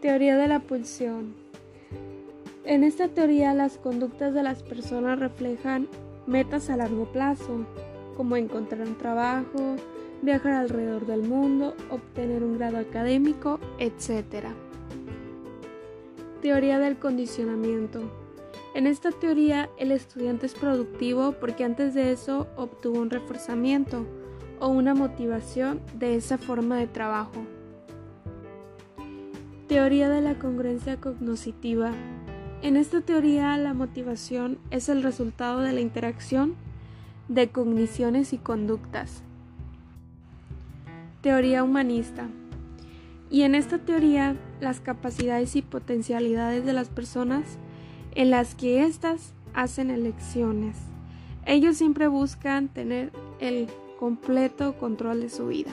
Teoría de la pulsión. En esta teoría las conductas de las personas reflejan metas a largo plazo, como encontrar un trabajo, viajar alrededor del mundo, obtener un grado académico, etc. Teoría del condicionamiento. En esta teoría el estudiante es productivo porque antes de eso obtuvo un reforzamiento o una motivación de esa forma de trabajo. Teoría de la congruencia cognoscitiva. En esta teoría la motivación es el resultado de la interacción de cogniciones y conductas. Teoría humanista. Y en esta teoría las capacidades y potencialidades de las personas en las que éstas hacen elecciones. Ellos siempre buscan tener el completo control de su vida.